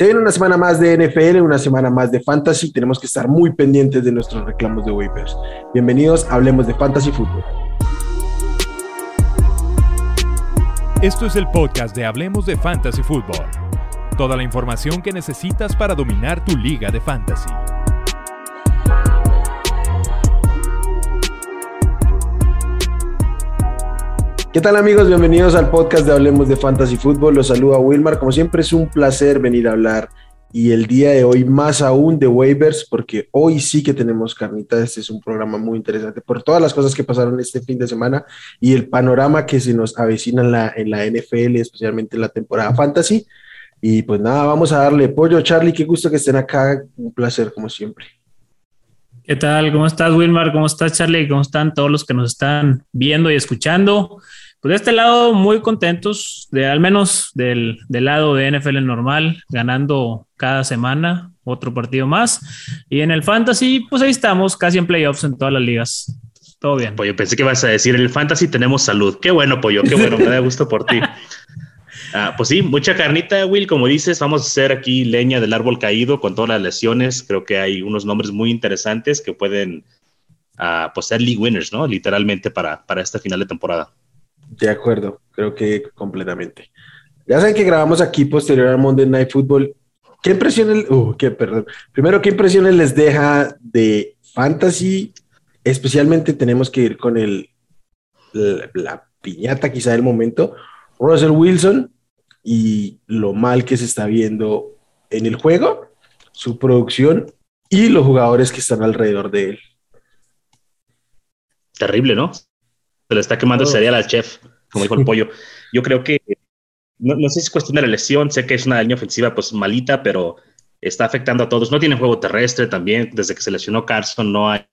Se viene una semana más de NFL, una semana más de Fantasy. Tenemos que estar muy pendientes de nuestros reclamos de waivers. Bienvenidos, hablemos de Fantasy Football. Esto es el podcast de Hablemos de Fantasy Football. Toda la información que necesitas para dominar tu liga de fantasy. ¿Qué tal amigos? Bienvenidos al podcast de Hablemos de Fantasy Football. Los saluda Wilmar. Como siempre es un placer venir a hablar y el día de hoy más aún de waivers porque hoy sí que tenemos carnita. Este es un programa muy interesante por todas las cosas que pasaron este fin de semana y el panorama que se nos avecina en la, en la NFL, especialmente en la temporada fantasy. Y pues nada, vamos a darle pollo. Charlie, qué gusto que estén acá. Un placer como siempre. ¿Qué tal? ¿Cómo estás, Wilmar? ¿Cómo estás, Charlie? ¿Cómo están todos los que nos están viendo y escuchando? Pues de este lado, muy contentos, de al menos del, lado de NFL normal, ganando cada semana otro partido más. Y en el fantasy, pues ahí estamos, casi en playoffs en todas las ligas. Todo bien. Pollo, pensé que ibas a decir, en el fantasy tenemos salud. Qué bueno, Pollo, qué bueno, me da gusto por ti. Ah, pues sí, mucha carnita, Will. Como dices, vamos a hacer aquí leña del árbol caído con todas las lesiones. Creo que hay unos nombres muy interesantes que pueden uh, pues ser league winners, ¿no? Literalmente para, para esta final de temporada. De acuerdo, creo que completamente. Ya saben que grabamos aquí posterior al Monday Night Football. ¿Qué impresiones, uh, qué, perdón. Primero, ¿qué impresiones les deja de fantasy? Especialmente tenemos que ir con el, la piñata quizá del momento. Russell Wilson, y lo mal que se está viendo en el juego, su producción y los jugadores que están alrededor de él. Terrible, ¿no? Se le está quemando el cereal al chef, como dijo el pollo. Yo creo que, no, sé si es cuestión de la lesión, sé que es una línea ofensiva pues malita, pero está afectando a todos. No tiene juego terrestre también, desde que se lesionó Carson no hay,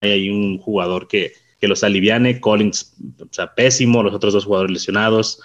hay un jugador que, que los aliviane, Collins, o sea, pésimo, los otros dos jugadores lesionados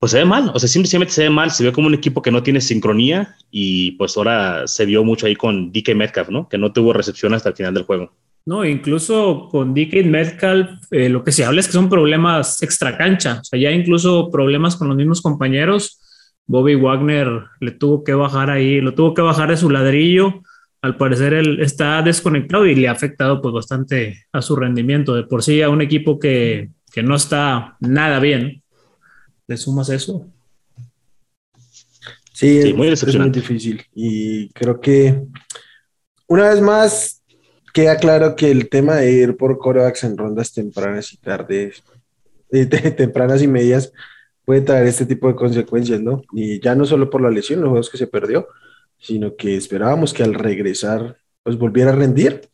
pues se ve mal, o sea, simplemente se ve mal, se ve como un equipo que no tiene sincronía y pues ahora se vio mucho ahí con DK Metcalf, ¿no? Que no tuvo recepción hasta el final del juego. No, incluso con DK Metcalf, eh, lo que se habla es que son problemas extra cancha, o sea, ya incluso problemas con los mismos compañeros. Bobby Wagner le tuvo que bajar ahí, lo tuvo que bajar de su ladrillo. Al parecer él está desconectado y le ha afectado pues bastante a su rendimiento. De por sí a un equipo que, que no está nada bien, le sumas eso. Sí, es, muy difícil. Y creo que una vez más queda claro que el tema de ir por corebacks en rondas tempranas y tardes, tempranas y medias, puede traer este tipo de consecuencias, ¿no? Y ya no solo por la lesión, los juegos que se perdió, sino que esperábamos que al regresar, pues volviera a rendir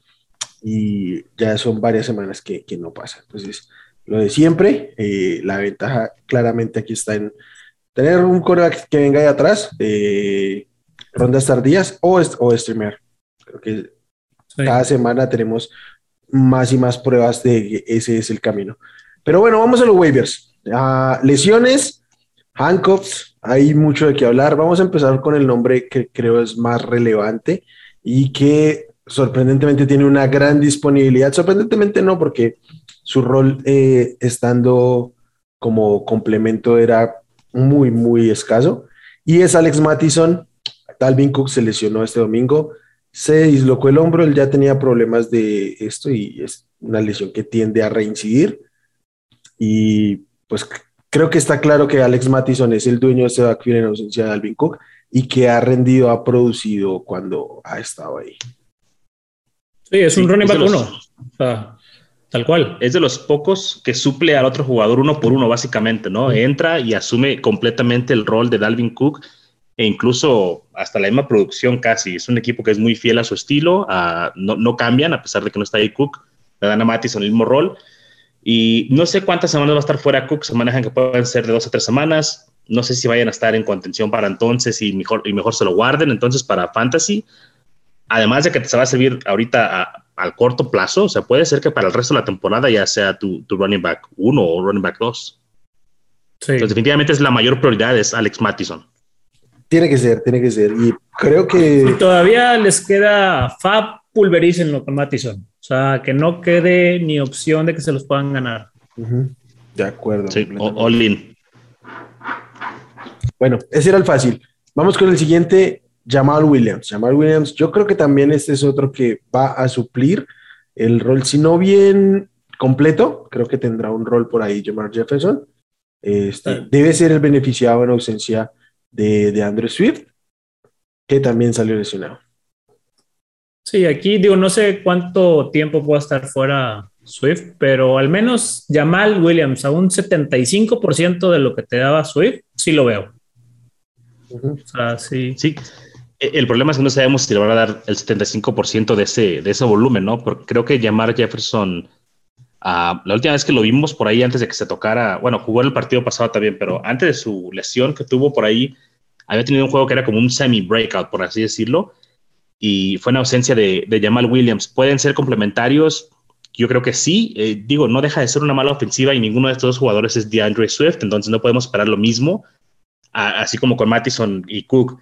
y ya son varias semanas que, que no pasa. Entonces, lo de siempre. Eh, la ventaja claramente aquí está en tener un coreback que venga de atrás, eh, rondas tardías o, o streamer. Creo que cada semana tenemos más y más pruebas de que ese es el camino. Pero bueno, vamos a los waivers. Lesiones, handcuffs, hay mucho de qué hablar. Vamos a empezar con el nombre que creo es más relevante y que sorprendentemente tiene una gran disponibilidad. Sorprendentemente no, porque su rol eh, estando como complemento era muy, muy escaso. Y es Alex Mattison. Talvin Cook se lesionó este domingo, se dislocó el hombro, él ya tenía problemas de esto y es una lesión que tiende a reincidir. Y pues creo que está claro que Alex Mattison es el dueño de este backfield en ausencia de Alvin Cook y que ha rendido, ha producido cuando ha estado ahí. Sí, es un running back uno. O sea, Tal cual. Es de los pocos que suple al otro jugador uno por uno, básicamente, ¿no? Entra y asume completamente el rol de Dalvin Cook e incluso hasta la misma producción casi. Es un equipo que es muy fiel a su estilo, no, cambian a pesar de que no está ahí Cook. Le dan a Mattis el mismo rol. Y no sé cuántas semanas va a estar fuera Cook, se manejan que pueden ser de dos a tres semanas. No sé si vayan a estar en contención para entonces y mejor, y mejor se lo guarden. Entonces, para Fantasy, además de que te va a servir ahorita a, al corto plazo, o sea, puede ser que para el resto de la temporada ya sea tu, running back 1 o running back 2. Sí. Entonces, definitivamente es la mayor prioridad es Alex Mattison. Tiene que ser, tiene que ser. Y creo que... Y todavía les queda Fab pulverícenlo con Mattison. O sea, que no quede ni opción de que se los puedan ganar. De acuerdo. Sí, all in. Bueno, ese era el fácil. Vamos con el siguiente, Jamal Williams. Jamal Williams, yo creo que también este es otro que va a suplir el rol, si no bien completo, creo que tendrá un rol por ahí Jamal Jefferson. Este, Debe ser el beneficiado en ausencia de, de Andrew Swift, que también salió lesionado. Sí, aquí digo, no sé cuánto tiempo pueda estar fuera Swift, pero al menos Jamal Williams a un 75% de lo que te daba Swift, sí lo veo. O sea, sí. Sí. E, el problema es que no sabemos si le van a dar el 75% de ese, de ese volumen, ¿no? Porque creo que Jamar Jefferson, uh, la última vez que lo vimos por ahí antes de que se tocara, bueno, jugó el partido pasado también, pero antes de su lesión que tuvo por ahí, había tenido un juego que era como un semi-breakout, por así decirlo, y fue en ausencia de, de Jamal Williams. ¿Pueden ser complementarios? Yo creo que sí. Eh, digo, no deja de ser una mala ofensiva y ninguno de estos dos jugadores es DeAndre Swift, entonces no podemos esperar lo mismo, así como con Mattison y Cook,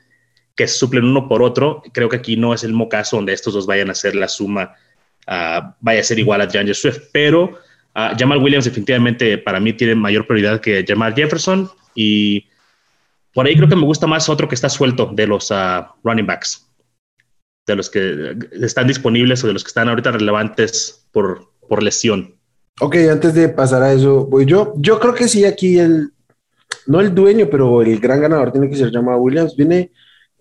que suplen uno por otro. Creo que aquí no es el mismo caso donde estos dos vayan a hacer la suma, ah, vaya a ser igual a DeAndre Swift, pero uh, Jamal Williams definitivamente para mí tiene mayor prioridad que Jamal Jefferson y por ahí creo que me gusta más otro que está suelto de los ah, running backs, de los que están disponibles o de los que están ahorita relevantes por, por lesión. Ok, antes de pasar a eso, voy yo. Yo creo que sí, aquí el, no el dueño, pero el gran ganador tiene que ser Jamal Williams. Viene,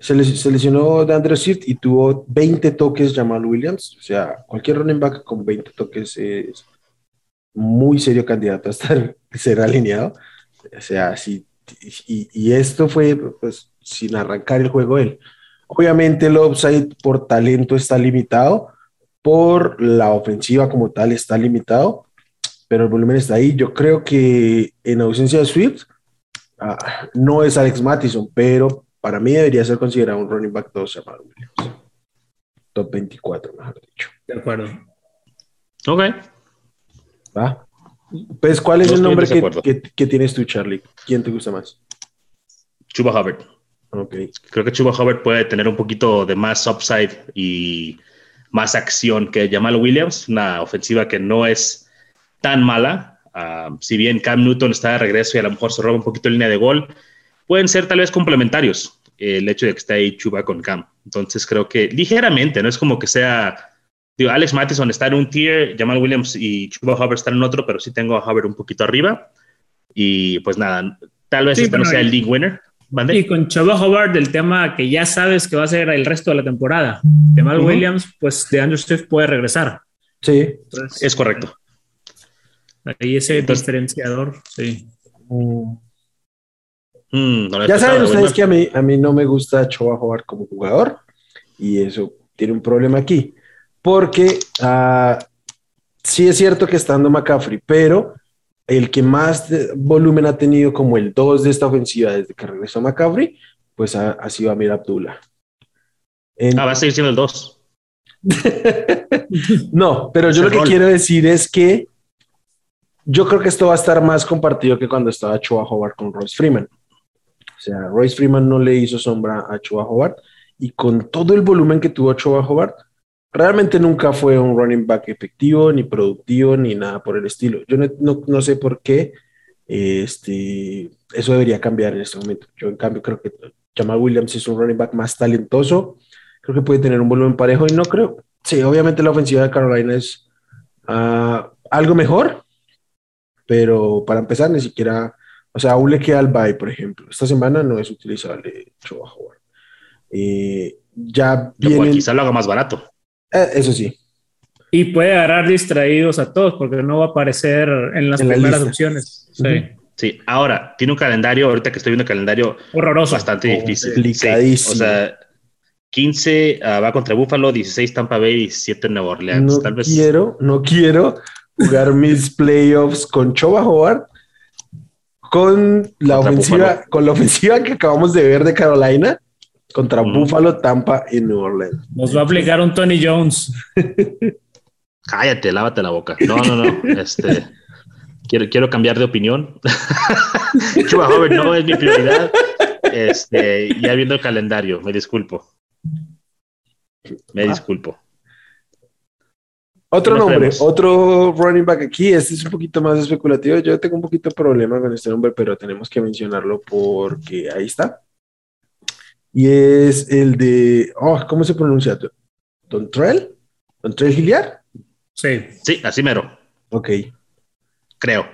se, lesionó de Andrew Swift y tuvo 20 toques Jamal Williams. O sea, cualquier running back con 20 toques es muy serio candidato a estar, ser alineado. O sea, sí y, esto fue pues, sin arrancar el juego él. Obviamente el upside por talento está limitado, por la ofensiva como tal está limitado, pero el volumen está ahí. Yo creo que en ausencia de Swift ah, no es Alex Mattison, pero para mí debería ser considerado un running back 2 llamado Williams. Top 24, mejor dicho. De acuerdo. Ok. Va. Pues, ¿cuál es el nombre que, tienes tú, Charlie? ¿Quién te gusta más? Chuba Hubbard. Okay. Creo que Chuba Hubbard puede tener un poquito de más upside y más acción que Jamal Williams, una ofensiva que no es tan mala. Ah, si bien Cam Newton está de regreso y a lo mejor se roba un poquito de línea de gol, pueden ser tal vez complementarios el hecho de que esté ahí Chuba con Cam. Entonces creo que ligeramente, no es como que sea Digo, Alex Mattison está en un tier, Jamal Williams y Chuba Hubbard están en otro, pero sí tengo a Hubbard un poquito arriba. Y pues nada, tal vez este no sea el league winner. Y con Chuba Hubbard, el tema que ya sabes que va a ser el resto de la temporada. Jamal Williams, pues de Andrew Swift puede regresar. Sí, es correcto. Ahí ese diferenciador, sí. Mm, ya saben ustedes que a mí, a mí no me gusta Chuba Hubbard como jugador y eso tiene un problema aquí porque uh, sí es cierto que estando McCaffrey, pero el que más volumen ha tenido como el 2 de esta ofensiva desde que regresó McCaffrey, pues ha, sido Amir Abdullah. ah, va a seguir siendo el 2. no, pero yo lo que quiero decir es que yo creo que esto va a estar más compartido que cuando estaba Chua Howard con Royce Freeman. Sea, Royce Freeman no le hizo sombra a Chua Howard y con todo el volumen que tuvo Chua Howard, realmente nunca fue un running back efectivo, ni productivo, ni nada por el estilo. Yo no, sé por qué este, eso debería cambiar en este momento. Yo, en cambio, creo que Jamal Williams es un running back más talentoso. Creo que puede tener un volumen parejo y no creo. Sí, obviamente la ofensiva de Carolina es ah, algo mejor, pero para empezar, ni siquiera. O sea, aún le queda al bye, por ejemplo. Esta semana no es utilizable Choa eh, ya viene. Quizá lo haga más barato. Eh, eso sí. Y puede agarrar distraídos a todos porque no va a aparecer en las primeras opciones. Sí. Sí, ahora tiene un calendario, ahorita que estoy viendo el calendario horroroso, bastante difícil. o sea, 15 ah, va contra Buffalo, 16 Tampa Bay, 17 Nueva Orleans. No Tal vez... quiero, no quiero jugar mis playoffs con Choba Howard, con la ofensiva, con la ofensiva que acabamos de ver de Carolina contra Buffalo, Tampa y New Orleans. Nos va a aplicar un Tony Jones. Cállate, lávate la boca. No, no, no. Este, quiero, quiero cambiar de opinión. Chuba Joven no es mi prioridad. Este, ya viendo el calendario, me disculpo. Me ah. disculpo. Otro nombre, otro running back aquí, este es un poquito más especulativo. Yo tengo un poquito de problema con este nombre, pero tenemos que mencionarlo porque ahí está. y es el de, oh, ¿cómo se pronuncia? ¿Dontrell? ¿Dontrell Hilliard? Sí. Sí, así mero. Ok. Creo.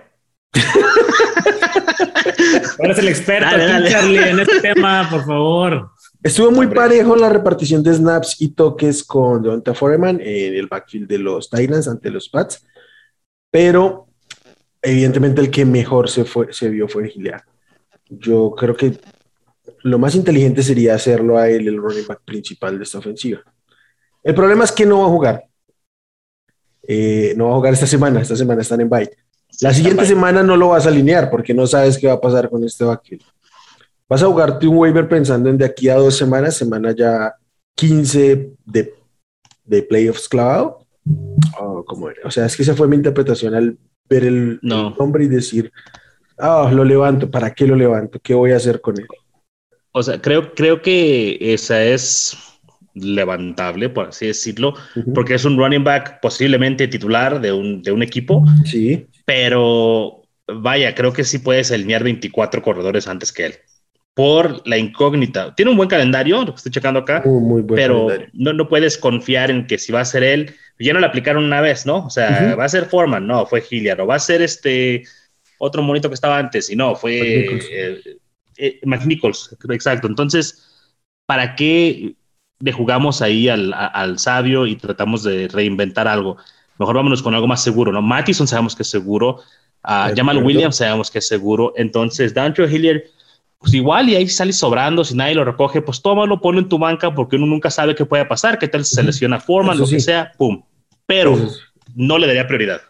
Eres el experto Dale, aquí, dale. Charlie, en este tema, por favor. Estuvo muy Hombre. parejo la repartición de snaps y toques con Devonta Foreman en el backfield de los Titans ante los Pats, pero evidentemente el que mejor se, fue, se vio fue Hilliard. Yo creo que lo más inteligente sería hacerlo a él el running back principal de esta ofensiva. El problema es que no va a jugar. Eh, no va a jugar esta semana. Esta semana están en bye. La siguiente semana no lo vas a alinear porque no sabes qué va a pasar con este backfield. Vas a jugarte un waiver pensando en de aquí a dos semanas, semana ya 15 de, de playoffs clavado. Oh, ¿cómo era? O sea, es que esa fue mi interpretación al ver el, No. el nombre y decir, ah, lo levanto, ¿para qué lo levanto? ¿Qué voy a hacer con él? O sea, creo, creo que esa es levantable, por así decirlo, Ujú. porque es un running back posiblemente titular de un, de un equipo, Sí, pero vaya, creo que sí puedes alinear 24 corredores antes que él. Por la incógnita. Tiene un buen calendario, lo que estoy checando acá, muy, muy buen pero no, no puedes confiar en que si va a ser él, ya no le aplicaron una vez, ¿no? O sea, va a ser Foreman, no, fue Hilliard, o va a ser este otro monito que estaba antes, y no, fue McNichols. eh, eh, McNichols, exacto. Entonces, ¿para qué le jugamos ahí al, a- al sabio y tratamos de reinventar algo? Mejor vámonos con algo más seguro, ¿no? Mattison sabemos que es seguro, De Jamal. Williams sabemos que es seguro, entonces Dancho Hilliard pues igual y ahí sale sobrando, si nadie lo recoge, pues tómalo, ponlo en tu banca porque uno nunca sabe qué puede pasar, qué tal si se lesiona Foreman, Eso lo que sea, pum. Pero Entonces, no le daría prioridad,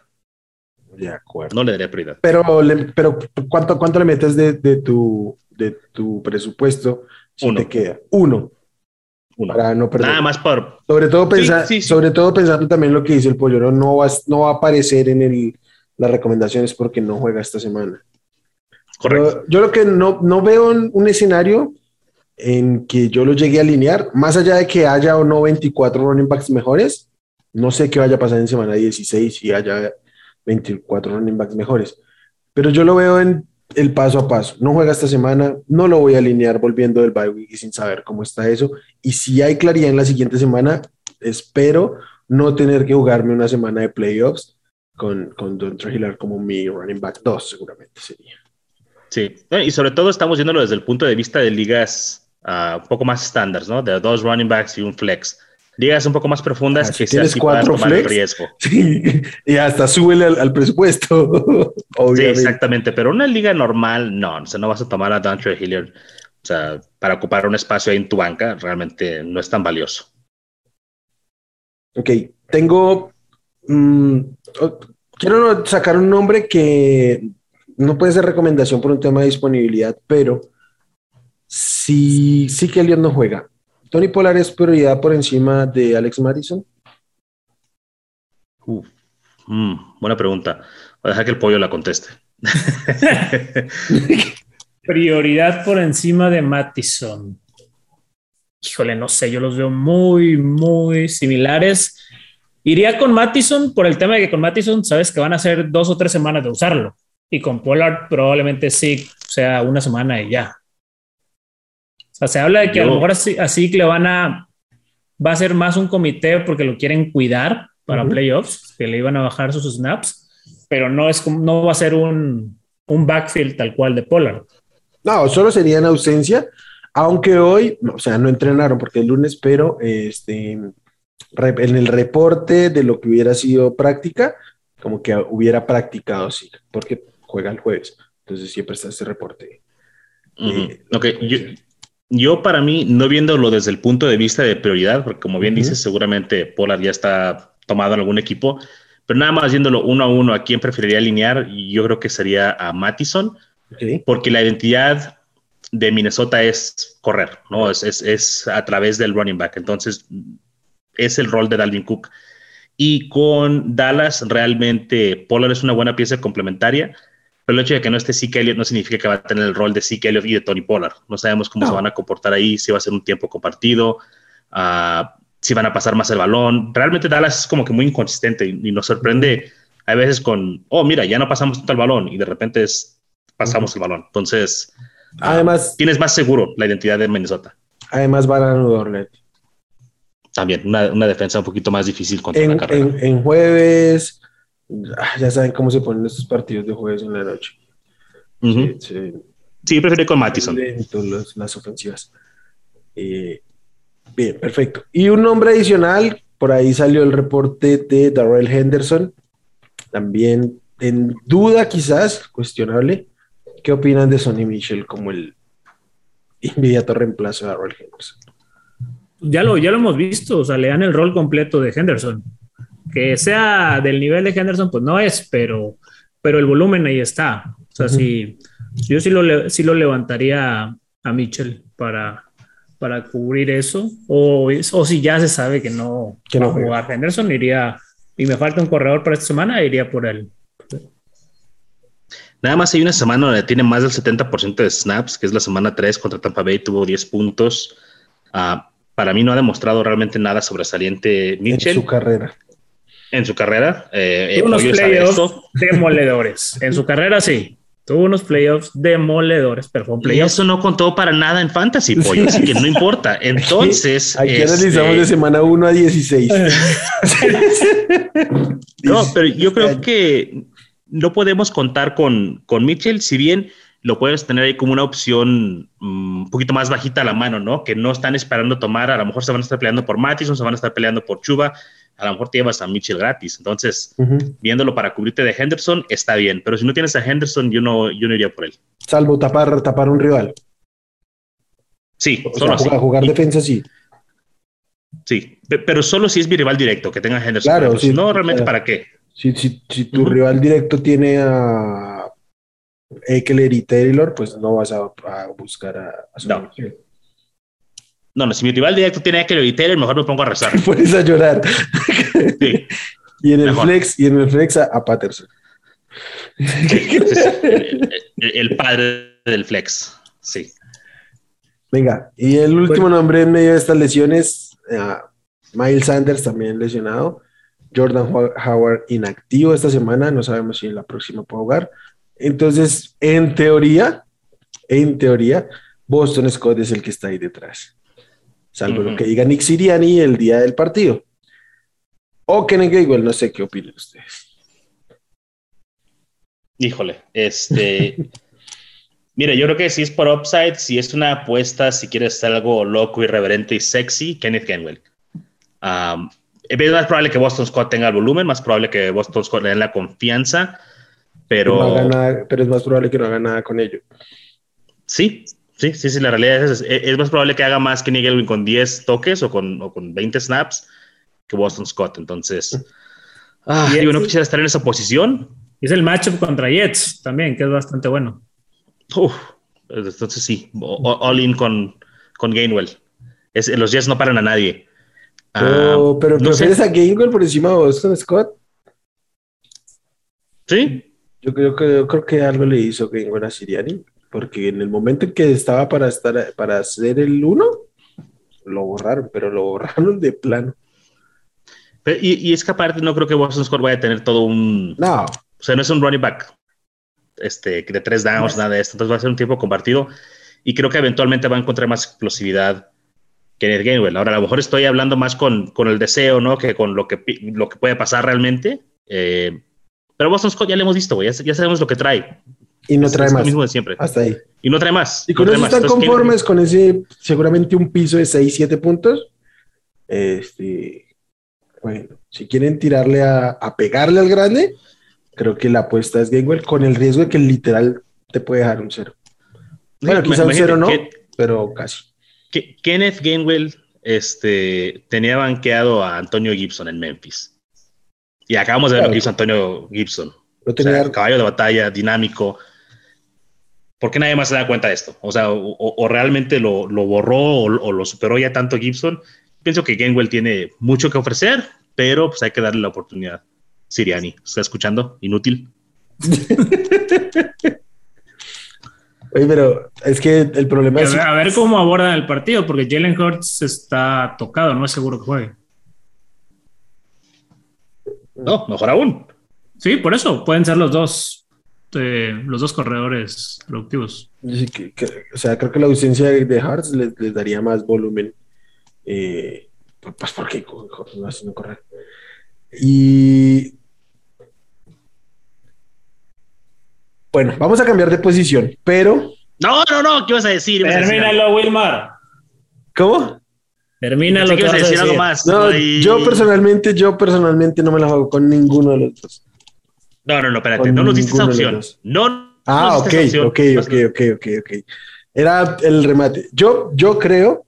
de acuerdo. no le daría prioridad. Pero, le- pero ¿cuánto, ¿cuánto le metes de, de tu, de tu presupuesto si Uno. te queda? Uno, Uno. para no perder. Nada más por... Sobre todo, pensa- sí, sí. sobre todo pensando también lo que dice el pollo, no, no, va, no va a aparecer en el, las recomendaciones porque no juega esta semana. Correcto. Yo, yo lo que no, no veo un, un escenario en que yo lo llegue a alinear, más allá de que haya o no 24 running backs mejores, no sé qué vaya a pasar en semana 16 y haya 24 running backs mejores, pero yo lo veo en el paso a paso. No juega esta semana, no lo voy a alinear volviendo del bye week y sin saber cómo está eso. Y si hay claridad en la siguiente semana, espero no tener que jugarme una semana de playoffs con, con Don Hiller como mi running back 2, seguramente sería. Sí, y sobre todo estamos viéndolo desde el punto de vista de ligas ah, un poco más estándar, ¿no? De dos running backs y un flex. Ligas un poco más profundas Ah, si que sí tienes cuatro tomar el flex, riesgo. Sí, y hasta súbele al, al presupuesto. Sí, exactamente, pero una liga normal, no, o sea, no vas a tomar a Dantre Hilliard, o sea, para ocupar un espacio ahí en tu banca, realmente no es tan valioso. Ok, tengo. mm, quiero sacar un nombre que no puede ser recomendación por un tema de disponibilidad, pero sí, sí que Elliot no juega. Tony Polar es prioridad por encima de Alex Madison. Uf, mm, buena pregunta. Voy a dejar que el pollo la conteste. Prioridad por encima de Mattison. Híjole, no sé, yo los veo muy, muy similares. Iría con Mattison por el tema de que con Mattison sabes que van a ser dos o tres semanas de usarlo. Y con Pollard probablemente sí sea una semana y ya. O sea, se habla de que a lo Yo- mejor así, así que le van a. Va a ser más un comité porque lo quieren cuidar para Ujú. playoffs, que le iban a bajar sus snaps, pero no, es, no va a ser un, un backfield tal cual de Pollard. No, solo sería en ausencia, aunque hoy, o sea, no entrenaron porque el lunes, pero este, en el reporte de lo que hubiera sido práctica, como que hubiera practicado, sí, porque juega el jueves. Entonces siempre está ese reporte. Ujú. Eh, Ok, yo, yo para mí, no viéndolo desde el punto de vista de prioridad, porque como bien Ujú. dices, seguramente Pollard ya está tomado en algún equipo, pero nada más viéndolo uno a uno, ¿a quién preferiría alinear? Yo creo que sería a Mattison, Ok. porque la identidad de Minnesota es correr, ¿no? Es, es, es a través del running back. Entonces, es el rol de Dalvin Cook. Y con Dallas, realmente Pollard es una buena pieza complementaria, pero el hecho de que no esté Zeke Elliott no significa que va a tener el rol de Zeke Elliott y de Tony Pollard. No sabemos cómo No. se van a comportar ahí, si va a ser un tiempo compartido, ah, si van a pasar más el balón. Realmente Dallas es como que muy inconsistente y, y nos sorprende a veces con, oh, mira, ya no pasamos tanto el balón y de repente es, pasamos el balón. Entonces, ah, Además, tienes más seguro la identidad de Minnesota. Además van a Orleans. También una, una defensa un poquito más difícil contra En, la carrera. en- en jueves, ah, ya saben cómo se ponen estos partidos de jueves en la noche. Sí, prefiero ir con los- las ofensivas. Eh, bien, perfecto. Y un nombre adicional, por ahí salió el reporte de Darrell Henderson, también en duda quizás, cuestionable. ¿Qué opinan de Sonny Mitchell como el inmediato reemplazo de Darrell Henderson? Ya lo, ya lo hemos visto, o sea, le dan el rol completo de Henderson. Que sea del nivel de Henderson, pues no es, pero, pero el volumen ahí está. O sea, Ujú. sí, yo sí lo, sí lo levantaría a Mitchell para, para cubrir eso. O, o si ya se sabe que no, Que no va a jugar Henderson, iría, y me falta un corredor para esta semana, iría por él. Nada más hay una semana donde tiene más del 70% de snaps, que es la semana 3 contra Tampa Bay, tuvo 10 puntos. Ah, para mí no ha demostrado realmente nada sobresaliente Mitchell En su carrera. En su carrera. Eh, Tuvo unos playoffs demoledores. En su carrera, sí. Tuvo unos playoffs demoledores, pero fue un Y playoff. eso no contó para nada en Fantasy, Pollo, así que no importa. Entonces, Aquí este, analizamos de semana 1 a 16. No, pero yo creo que no podemos contar con, con Mitchell, si bien lo puedes tener ahí como una opción mm, un poquito más bajita a la mano, ¿no? Que no están esperando tomar, a lo mejor se van a estar peleando por Mattison, se van a estar peleando por Chuba, a lo mejor te llevas a Mitchell gratis. Entonces, viéndolo para cubrirte de Henderson, está bien, pero si no tienes a Henderson, yo no, yo no iría por él. Salvo tapar, tapar un rival. Sí, O solo sea, así. jugar, jugar Y- defensa sí. Sí, pe- pero solo si es mi rival directo, que tenga Henderson. Claro, si sí, no, realmente. ¿para qué? Si, si, si tu rival directo tiene a Eckler y Taylor, pues no vas a, a buscar a, a No. Sonny. No, no, si mi rival directo tiene a Eckler y Taylor, mejor me pongo a rezar. Puedes a llorar. Sí. Y en el Mejor. flex, y en el flex a, a Patterson. El, el- el padre del flex. Sí. Venga, y el último nombre en medio de estas lesiones, eh, Miles Sanders también lesionado, Jordan Ho- Howard inactivo esta semana, no sabemos si en la próxima puede jugar. Entonces, en teoría, en teoría, Boston Scott es el que está ahí detrás. Salvo lo que diga Nick Siriani el día del partido. O Kenneth Gainwell, no sé qué opinan ustedes. Híjole, este. Mira, yo creo que si es por upside, si es una apuesta, si quieres hacer algo loco, irreverente y sexy, Kenneth Gainwell. Um, es más probable que Boston Scott tenga el volumen, más probable que Boston Scott le den la confianza, pero No haga nada, pero es más probable que no haga nada con ello. sí, sí, sí, sí, la realidad es, es, es más probable que haga más Kenny Gainwell con 10 toques o con, o con 20 snaps que Boston Scott. Entonces, ah, Y digo, no quisiera estar en esa posición, Y es el matchup contra Jets también, que es bastante bueno. Uf, entonces sí, all in con, con Gainwell. Es, los Jets no paran a nadie. Ah, Pero, pero no sé. ¿prefieres a Gainwell por encima de Boston Scott? Sí, Yo creo que, yo creo que algo le hizo Gainwell a Siriani, porque en el momento en que estaba para estar para hacer el uno, lo borraron, pero lo borraron de plano. Pero- y, y es que aparte no creo que Boston Scott vaya a tener todo un... No, O sea, no es un running back este, de tres downs, nada de esto. Entonces va a ser un tiempo compartido y creo que eventualmente va a encontrar más explosividad que Ned Gainwell. Ahora, a lo mejor estoy hablando más con, con el deseo, ¿no? Que con lo que, lo que puede pasar realmente. Eh, pero Boston Scott ya lo hemos visto. Ya, ya sabemos lo que trae. Y no Es- trae es más. lo mismo de siempre. Hasta ahí. Y no trae más. Y no con trae eso están Entonces, conformes con ese, seguramente un piso de 6, 7 puntos. Este, bueno, si quieren tirarle a, a pegarle al grande, creo que la apuesta es Gainwell con el riesgo de que literal te puede dejar un cero. Bueno, quizá un cero no, que- pero casi. que Kenneth Gainwell este, tenía banqueado a Antonio Gibson en Memphis. Y acabamos de ver Claro. lo que hizo Antonio Gibson. No O tenía, sea, caballo de batalla, dinámico. ¿Por qué nadie más se da cuenta de esto? O sea, o, realmente lo, lo borró o, o lo superó ya tanto Gibson. Pienso que Gainwell tiene mucho que ofrecer, pero pues hay que darle la oportunidad. Siriani, ¿está escuchando? Inútil. Oye, pero es que el problema A es a ver cómo abordan el partido, porque Jalen Hurts está tocado, no es seguro que juegue. No, mejor aún. Sí, por eso pueden ser los dos. Eh, los dos corredores productivos. Sí, que- que- o sea, creo que la ausencia de, de Hartz les, les daría más volumen. Eh, pues porque no no correr. Y bueno, vamos a cambiar de posición, pero No, no, no, ¿qué ibas a decir? A. Termínalo, Wilmar. ¿cómo? Termina Pensé lo que que ibas a vas a decir algo más. No, yo personalmente, yo personalmente no me la juego con ninguno de los dos. No, no, no, espérate, no nos diste esa opción. No. Ah, nos ok, ok, opción. ok, ok, ok, ok. Era el remate. Yo, yo creo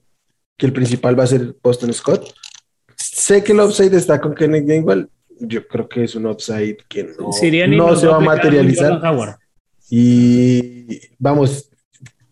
que el principal va a ser Boston Scott. Sé que el upside está con Kenneth Gainwell. Yo creo que es un upside que no, se va a materializar. Y vamos,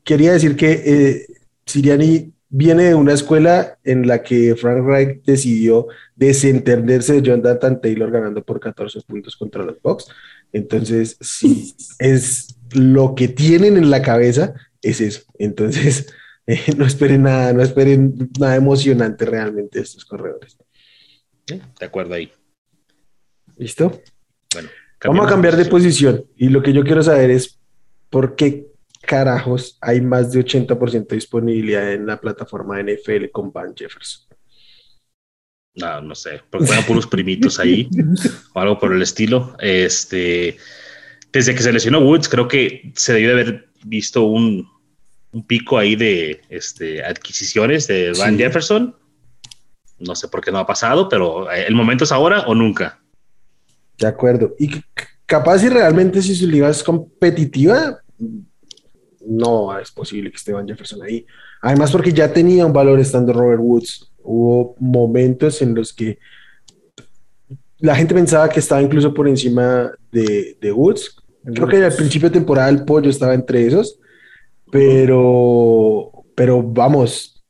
quería decir que eh, Siriani viene de una escuela en la que Frank Reich decidió desentenderse de Jonathan Taylor ganando por 14 puntos contra los Bucks. Entonces, sí, es lo que tienen en la cabeza, es eso. Entonces, eh, no esperen nada, no esperen nada emocionante realmente de estos corredores. De acuerdo ahí. ¿Listo? Bueno, Vamos a cambiar de posición. Y lo que yo quiero saber es por qué carajos hay más de 80% de disponibilidad en la plataforma de NFL con Van Jefferson. No, no sé, porque fueron puros primitos ahí o algo por el estilo. Este, desde que se lesionó Woods, creo que se debió de haber visto un, un pico ahí de este, adquisiciones de Van Sí. Jefferson. No sé por qué no ha pasado, pero eh, el momento es ahora o nunca. De acuerdo. Y capaz si realmente si su liga es competitiva, no es posible que esté Van Jefferson ahí. Además porque ya tenía un valor estando Robert Woods. Hubo momentos en los que la gente pensaba que estaba incluso por encima de, Woods. Creo que al principio de temporada el pollo estaba entre esos, pero, pero vamos,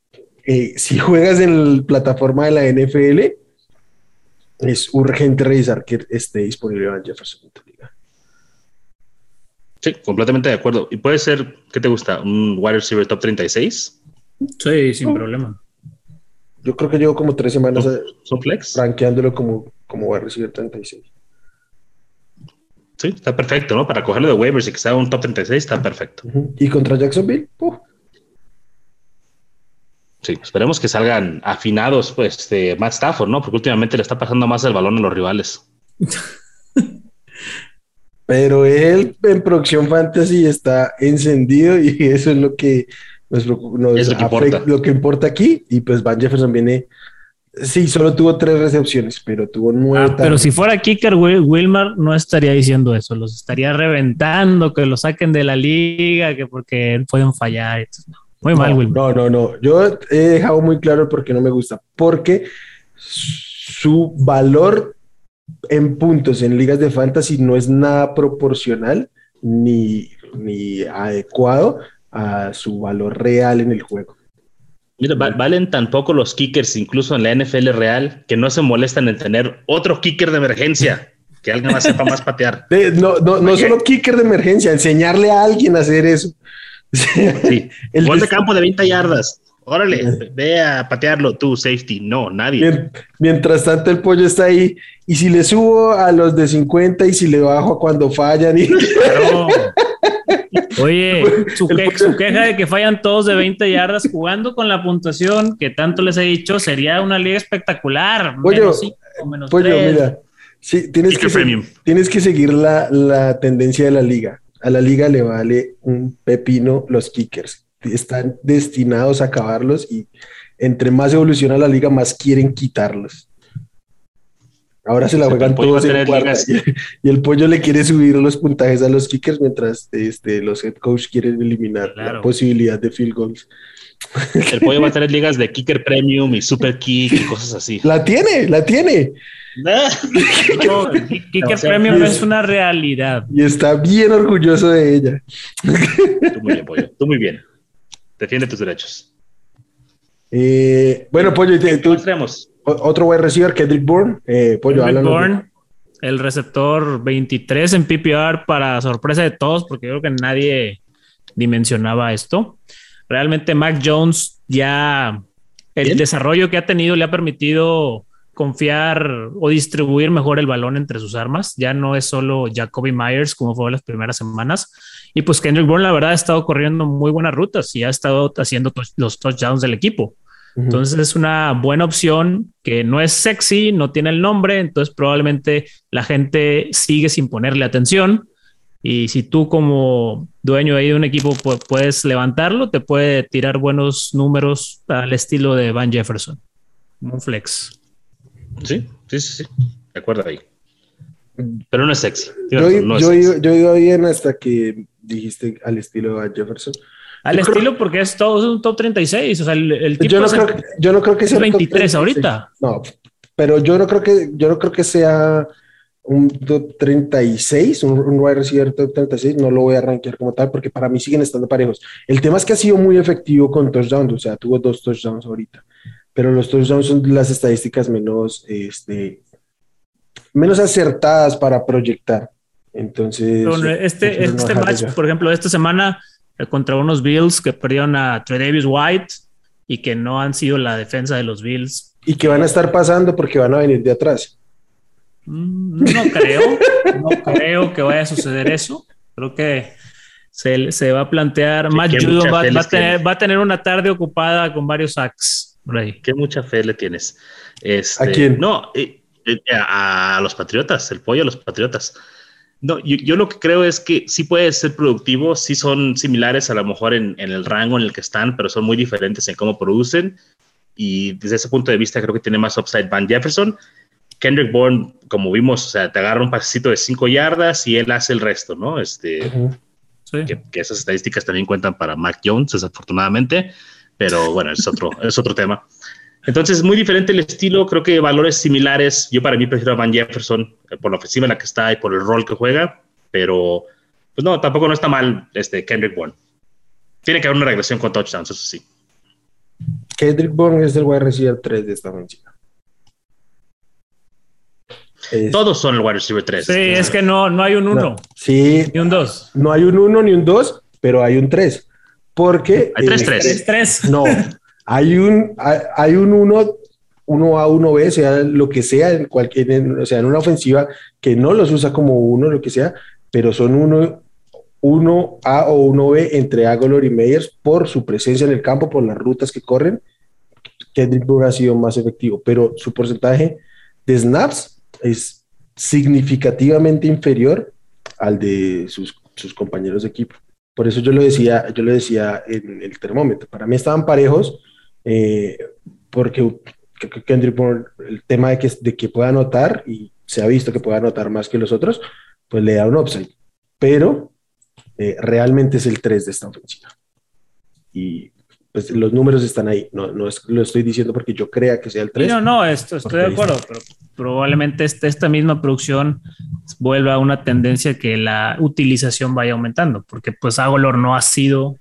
eh, si juegas en la plataforma de la NFL, es urgente revisar que esté disponible Van Jefferson en tu liga. Sí, completamente de acuerdo. Y puede ser, ¿qué te gusta? ¿Un wide receiver top 36? Sí, sin problema. Yo creo que llevo como tres semanas eh, ¿Son flex? rankeándolo como, como a recibir 36. Sí, está perfecto, ¿no? Para cogerlo de waivers y que sea un top 36, está perfecto. Y contra Jacksonville, ¡puf! Sí, esperemos que salgan afinados, pues, de Matt Stafford, ¿no? Porque últimamente le está pasando más el balón a los rivales. pero él en producción fantasy está encendido y eso es lo que nos, nos Es lo que afecta- importa. lo que importa aquí. Y pues Van Jefferson viene, sí, solo tuvo tres recepciones, pero tuvo nueve. Ah, pero si fuera Kicker, Wil- Wilmar no estaría diciendo eso, los estaría reventando, que lo saquen de la liga, que porque pueden fallar. Entonces, no. Muy mal, no, Wilmar. no, no, no. Yo he dejado muy claro por qué no me gusta. Porque su valor en puntos en ligas de fantasy no es nada proporcional ni, ni adecuado a su valor real en el juego. Mira, va- valen tan poco los kickers, incluso en la NFL real, que no se molestan en tener otro kicker de emergencia, que alguien más sepa más patear. De- no, no, no solo kicker de emergencia, enseñarle a alguien a hacer eso. Sí, El gol de campo de 20 yardas. Órale, ve a patearlo tú, safety. No, nadie. Mien- Mientras tanto, el pollo está ahí. Y si le subo a los de 50 y si le bajo a cuando fallan. Y... Claro. Oye, su, que- su queja de que fallan todos de 20 yardas jugando con la puntuación que tanto les he dicho sería una liga espectacular. Pollo, Menos cinco, menos Pollo, tres. mira. Sí, tienes, que se- tienes que seguir la, la tendencia de la liga. A la liga le vale un pepino los kickers. Están destinados a acabarlos y entre más evoluciona la liga, más quieren quitarlos. Ahora se la juegan todos en cuarta. Y el pollo le quiere subir los puntajes a los kickers mientras este, los head coach quieren eliminar la posibilidad de field goals. El pollo va a tener ligas de kicker premium y super kick y cosas así. La tiene, la tiene. No, Ki- Kicker O sea, Premium es- es una realidad. Y está bien orgulloso de ella. Tú muy bien, pollo. Tú muy bien. Defiende tus derechos. Eh, bueno, pollo, y te- ¿Qué tú, otro wide receiver, Kendrick Bourne. Eh, pollo, Kendrick de- Bourne, el receptor 23 en PPR para sorpresa de todos, porque yo creo que nadie dimensionaba esto. Realmente Mac Jones ya el Bien. desarrollo que ha tenido le ha permitido confiar o distribuir mejor el balón entre sus armas. Ya no es solo Jacoby Myers como fue las primeras semanas. Y pues Kendrick Bourne, la verdad, ha estado corriendo muy buenas rutas y ha estado haciendo los touchdowns del equipo. Entonces es una buena opción que no es sexy, no tiene el nombre, entonces probablemente la gente sigue sin ponerle atención. Y si tú como dueño de un equipo puedes levantarlo, te puede tirar buenos números al estilo de Van Jefferson. Un flex. Sí, sí, sí, sí. De acuerdo ahí. Pero no es sexy. Yo, iba bien hasta que dijiste al estilo de Van Jefferson. Al estilo porque es todo un top 36. O sea, el, tipo yo, no creo que, yo no creo que sea 23 ahorita. No, pero yo no creo que, yo no creo que sea un top 36, un, un wide receiver top 36, no lo voy a rankear como tal porque para mí siguen estando parejos. El tema es que ha sido muy efectivo con touchdowns, o sea, tuvo dos touchdowns ahorita, pero los touchdowns son las estadísticas menos, este, menos acertadas para proyectar. Entonces, este, este match, por ejemplo, esta semana eh, contra unos Bills que perdieron a Trey Davis White y que no han sido la defensa de los Bills. Y que van a estar pasando porque van a venir de atrás. Mm, no creo, no creo que vaya a suceder eso. Creo que se, se va a plantear. Matt Judon va, a tener, va, a tener, una tarde ocupada con varios sacks por ahí. Qué mucha fe le tienes. Este, ¿A quién? No, eh, eh, a, a los Patriotas, el pollo a los Patriotas. No, yo, lo que creo es que sí puede ser productivo, sí son similares a lo mejor en, el rango en el que están, pero son muy diferentes en cómo producen. Y desde ese punto de vista creo que tiene más upside Van Jefferson. Kendrick Bourne, como vimos, o sea, te agarra un pasecito de cinco yardas y él hace el resto, ¿no? Este, que, esas estadísticas también cuentan para Mac Jones, desafortunadamente, pero bueno, es otro, es otro tema. Entonces, es muy diferente el estilo, creo que valores similares. Yo para mí prefiero a Van Jefferson eh, por la ofensiva en la que está y por el rol que juega, pero pues no, tampoco no está mal este Kendrick Bourne. Tiene que haber una regresión con touchdowns, eso sí. Kendrick Bourne es el wide receiver 3 de esta ofensiva. Todos son el wide receiver 3. Sí, es que no, no hay un 1. sí. Ni un 2. No hay un 1 ni un 2, pero hay un 3. Porque. Hay 3-3. 3 No, hay un, hay un 1 uno A, uno B, sea lo que sea, en cualquier, o sea, en una ofensiva que no los usa como uno, lo que sea, pero son uno, uno A o uno B entre Agolor y Meyers por su presencia en el campo, por las rutas que corren. Kendrick Bourne ha sido más efectivo, pero su porcentaje de snaps es significativamente inferior al de sus, sus compañeros de equipo. Por eso yo lo decía, yo lo decía en el termómetro. Para mí estaban parejos, eh, porque Kendrick Bourne, el tema de que, de que pueda anotar, y se ha visto que pueda anotar más que los otros, pues le da un upside. Pero eh, realmente es el 3 de esta ofensiva. Y pues los números están ahí. No, no es, lo estoy diciendo porque yo crea que sea el 3. No, no, esto, estoy de acuerdo, pero probablemente este, esta misma producción vuelva a una tendencia que la utilización vaya aumentando, porque pues Agolor no ha sido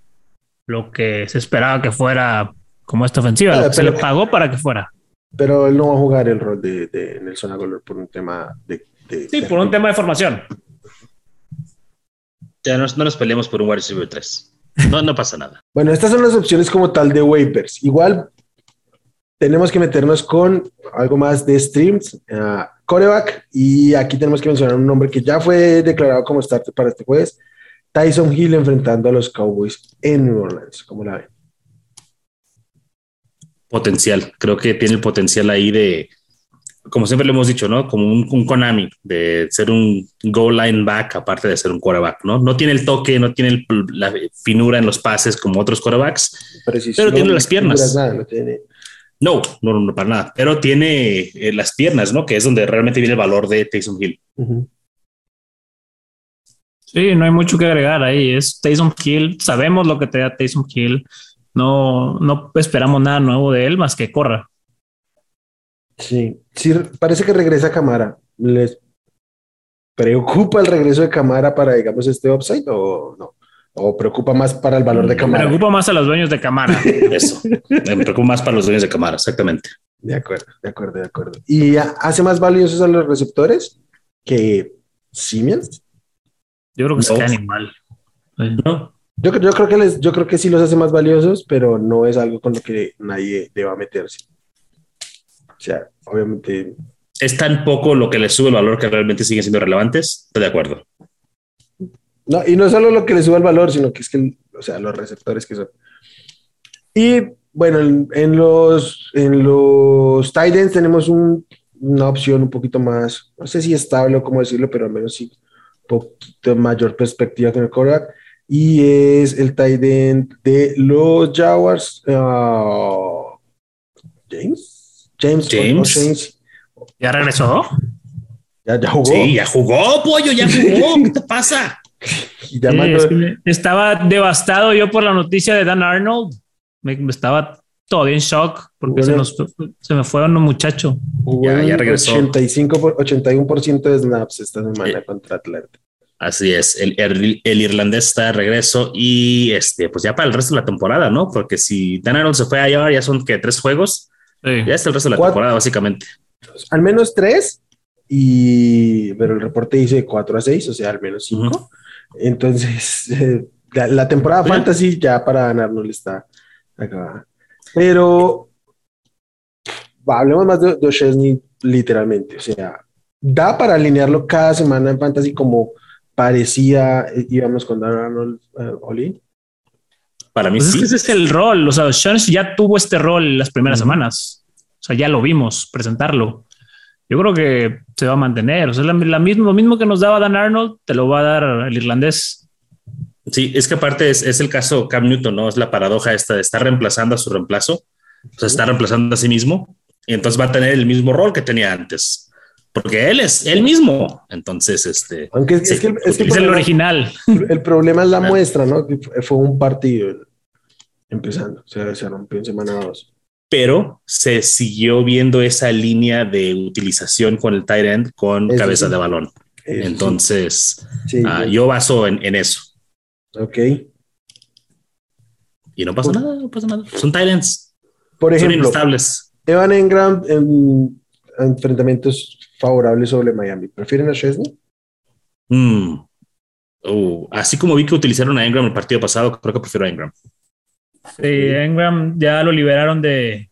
lo que se esperaba que fuera como esta ofensiva. Ah, se le pagó para que fuera. Pero él no va a jugar el rol de, de Nelson Aguilar por un tema de. sí, por un tema de formación. Ya no, nos peleemos por un wide receiver 3. No, no pasa nada. bueno, estas son las opciones como tal de waivers. Igual tenemos que meternos con algo más de streams, uh, coreback, y aquí tenemos que mencionar un nombre que ya fue declarado como starter para este jueves, Tyson Hill enfrentando a los Cowboys en New Orleans. ¿Cómo la ven? Potencial. Creo que tiene el potencial ahí de, como siempre le hemos dicho, ¿no? Como un, Konami, de ser un goal line back, aparte de ser un quarterback, ¿no? No tiene el toque, no tiene la finura en los pases como otros quarterbacks, pero tiene las piernas. no, no, no, para nada, pero tiene eh, las piernas, ¿no? Que es donde realmente viene el valor de Taysom Hill. Sí, no hay mucho que agregar ahí. Es Taysom Hill. Sabemos lo que te da Taysom Hill. No, no esperamos nada nuevo de él más que corra. Sí, sí, parece que regresa a Camara. ¿Les preocupa el regreso de Camara para, digamos, este upside o no? ¿O preocupa más para el valor de Camara? Me preocupa más a los dueños de Camara. Eso. Me preocupa más para los dueños de Camara, exactamente. De acuerdo, de acuerdo, de acuerdo. ¿Y hace más valiosos a los receptores que Siemens? Yo creo que no. animal. No. Yo, yo, creo que les, yo creo que sí los hace más valiosos, pero no es algo con lo que nadie deba meterse. O sea, obviamente. Es tan poco lo que le sube el valor que realmente siguen siendo relevantes. Estoy de acuerdo. No, y no solo lo que le sube el valor, sino que es que, o sea, los receptores que son. Y bueno, en, en los, en los Titans tenemos un, una opción un poquito más, no sé si estable o cómo decirlo, pero al menos sí, un poquito mayor perspectiva con el quarterback. Y es el tight end de los Jaguars, uh, James. James. James. James. ¿Ya regresó? Ya, ya jugó. Sí, ya jugó, pollo, ya jugó. ¿Qué te pasa? Ya Sí, es que estaba devastado yo por la noticia de Dan Arnold. Me, me estaba todavía en shock porque Bueno. se, nos, se me fueron los muchachos. ya- ya regresó. 85 por, 81% de snaps esta semana Eh. contra Atlanta. Así es, el, el- el irlandés está de regreso y este, pues ya para el resto de la temporada, ¿no? Porque si Dan Arnold se fue a llevar, ya son que tres juegos, ya está el resto de la Cuatro. temporada, básicamente. Al menos tres, y, pero el reporte dice 4 a 6, o sea, al menos 5. Ujú. Entonces, eh, la, la temporada fantasy ya para ganar no le está acabada. Pero hablemos más de, de O'Shaughnessy literalmente. O sea, da para alinearlo cada semana en fantasy como parecía, eh, íbamos con Dan Arnold eh, Oli. Para mí Pues es sí. que ese es el rol. O sea, Sean ya tuvo este rol las primeras semanas. O sea, ya lo vimos presentarlo. Yo creo que se va a mantener. O sea, la, la mismo, lo mismo que nos daba Dan Arnold, te lo va a dar el irlandés. Sí, es que aparte es, es el caso Cam Newton, ¿no? Es la paradoja esta de estar reemplazando a su reemplazo, o sea, está reemplazando a sí mismo, y entonces va a tener el mismo rol que tenía antes, porque él es él mismo. Entonces, este, Aunque es, Sí, es que, el- es que el original. El problema es la muestra, ¿no? Fue- un partido empezando, o sea, se rompió en semana 2. pero se siguió viendo esa línea de utilización con el tight end con Eso cabeza sí. de balón. Entonces, sí, sí. yo baso en, en eso. ok. Y no pasa Pues- nada, no pasa nada. Son tight ends, Por son ejemplo, inestables. Evan Engram en enfrentamientos favorables sobre Miami. ¿Prefieren a Chesney? Mm. Uh, así como vi que utilizaron a Ingram el partido pasado, creo que prefiero a Ingram. Sí, Engram ya lo liberaron de,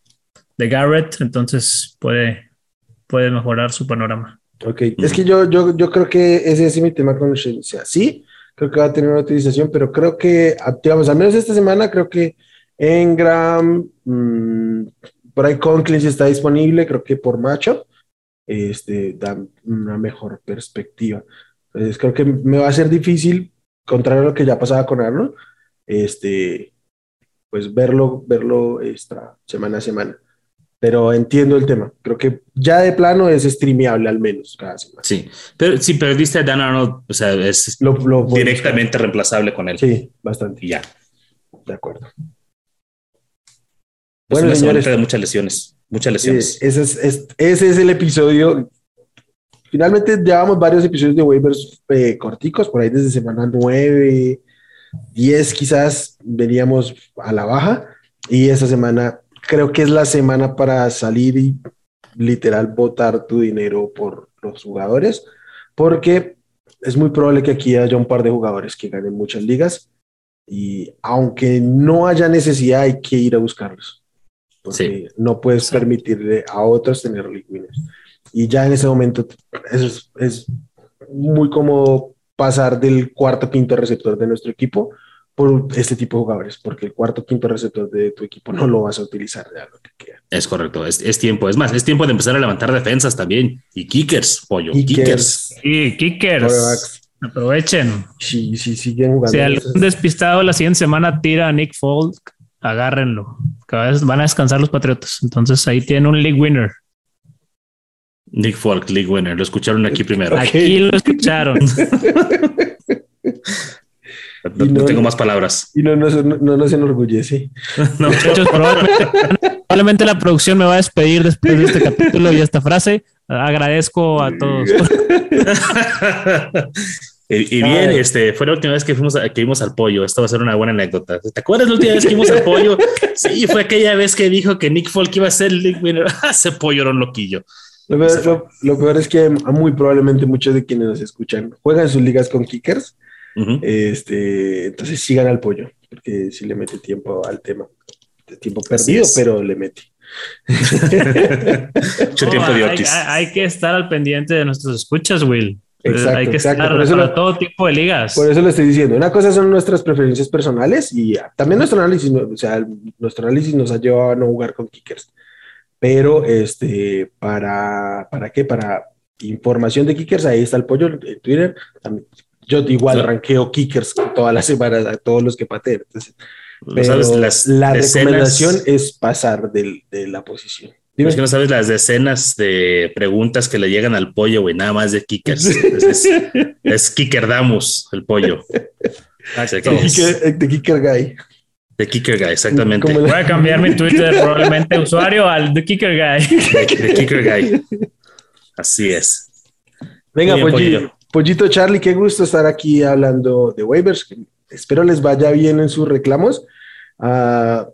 de Garrett, entonces puede, puede mejorar su panorama. Ok, es que yo, yo, yo creo que ese es mi tema con Chesney. O sea, sí, creo que va a tener una utilización, pero creo que, digamos, al menos esta semana, creo que Engram, mm, por ahí Conklin está disponible, creo que por macho, este, da una mejor perspectiva. Entonces, creo que me va a ser difícil, contrario a lo que ya pasaba con Arnold, este, pues verlo, verlo esta semana a semana. Pero entiendo el tema. Creo que ya de plano es streameable al menos cada semana. Sí, pero si perdiste a Dan Arnold, o sea, es Lo, lo directamente reemplazable con él. Sí, bastante. Y ya. De acuerdo. Es Bueno, una señores. de muchas lesiones. Muchas lesiones. ese, es, es- ese es el episodio. Finalmente llevamos varios episodios de waivers eh, corticos, por ahí desde semana 9, 10 quizás veníamos a la baja y esta semana creo que es la semana para salir y literal botar tu dinero por los jugadores, porque es muy probable que aquí haya un par de jugadores que ganen muchas ligas y aunque no haya necesidad hay que ir a buscarlos. Porque no puedes Sí. permitirle a otros tener winners. Y ya en ese momento es, es muy como pasar del cuarto quinto receptor de nuestro equipo por este tipo de jugadores, porque el cuarto quinto receptor de tu equipo no lo vas a utilizar ya lo que queda. Es correcto, es, es tiempo. Es más, es tiempo de empezar a levantar defensas también. Y kickers, pollo. Kickers. Kickers. Y kickers, aprovechen. si, si siguen jugando. Si algún despistado la siguiente semana tira a Nick Folk, agárrenlo. Cada vez van a descansar los Patriotas. Entonces ahí tienen un league winner. Nick Folk, League Winner. Lo escucharon aquí primero. Aquí lo escucharon. No, no- no tengo más palabras. y no, nos- no, no nos enorgullece. No. Muchachos, probablemente, probablemente la producción me va a despedir después de este capítulo y esta frase. Agradezco a todos. y, y bien, Ay. este fue la última vez que fuimos a- que vimos al pollo. Esto va a ser una buena anécdota. ¿Te acuerdas la última vez que vimos al pollo? Sí, fue aquella vez que dijo que Nick Folk iba a ser el. Ese pollo era un loquillo. Lo peor, lo- lo peor es que muy probablemente muchos de quienes nos escuchan juegan sus ligas con kickers. Ujú. Este, entonces sigan al pollo, porque sí le mete tiempo al tema. Tiempo perdido, pero le mete. Mucho tiempo de hay, Otis. hay- hay que estar al pendiente de nuestros escuchas, Will. Exacto, hay que exacto. estar Por eso para lo- todo tipo de ligas. Por eso le estoy diciendo, una cosa son nuestras preferencias personales y también nuestro análisis, o sea, nuestro análisis nos ha llevado a no jugar con kickers. Pero este, para, ¿para qué? Para información de kickers, ahí está el pollo en Twitter. También, yo igual Sí. ranqueo kickers todas las semanas a todos los que pateen. Entonces, pero sabes las la decenas- recomendación es pasar del- de la posición. Dime. Es que no sabes las decenas de preguntas que le llegan al pollo, güey, nada más de kickers. Es, es, es Kickerdamus, el pollo. De es kicker, de kicker guy. de Kicker Guy, exactamente. Voy a cambiar mi Twitter probablemente usuario al The Kicker Guy. De, de Kicker Guy. Así es. Venga, bien, Polli- Pollito. Pollito Charlie, qué gusto estar aquí hablando de waivers. Espero les vaya bien en sus reclamos. Ah,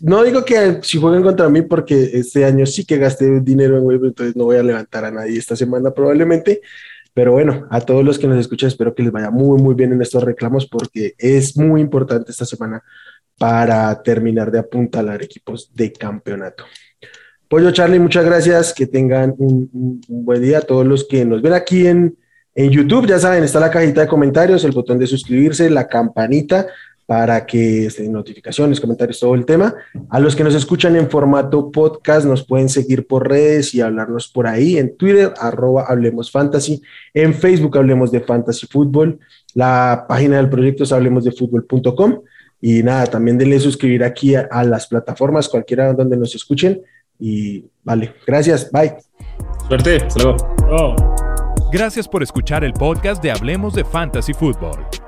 no digo que si jueguen contra mí, porque este año sí que gasté dinero en waivers, entonces no voy a levantar a nadie esta semana probablemente. Pero bueno, a todos los que nos escuchan, espero que les vaya muy, muy bien en estos reclamos, porque es muy importante esta semana para terminar de apuntalar equipos de campeonato. Pollo Charlie, muchas gracias. Que tengan un, buen día. Todos los que nos ven aquí en, en YouTube, ya saben, está la cajita de comentarios, el botón de suscribirse, la campanita para que estén notificaciones, comentarios, todo el tema. A los que nos escuchan en formato podcast, nos pueden seguir por redes y hablarnos por ahí en Twitter, arroba Hablemos Fantasy, en Facebook Hablemos de Fantasy Fútbol, la página del proyecto es hablemosdefutbol.com y nada, también denle suscribir aquí a, a las plataformas, cualquiera donde nos escuchen y vale, gracias, bye. Suerte. Hasta luego. Oh. Gracias por escuchar el podcast de Hablemos de Fantasy Football.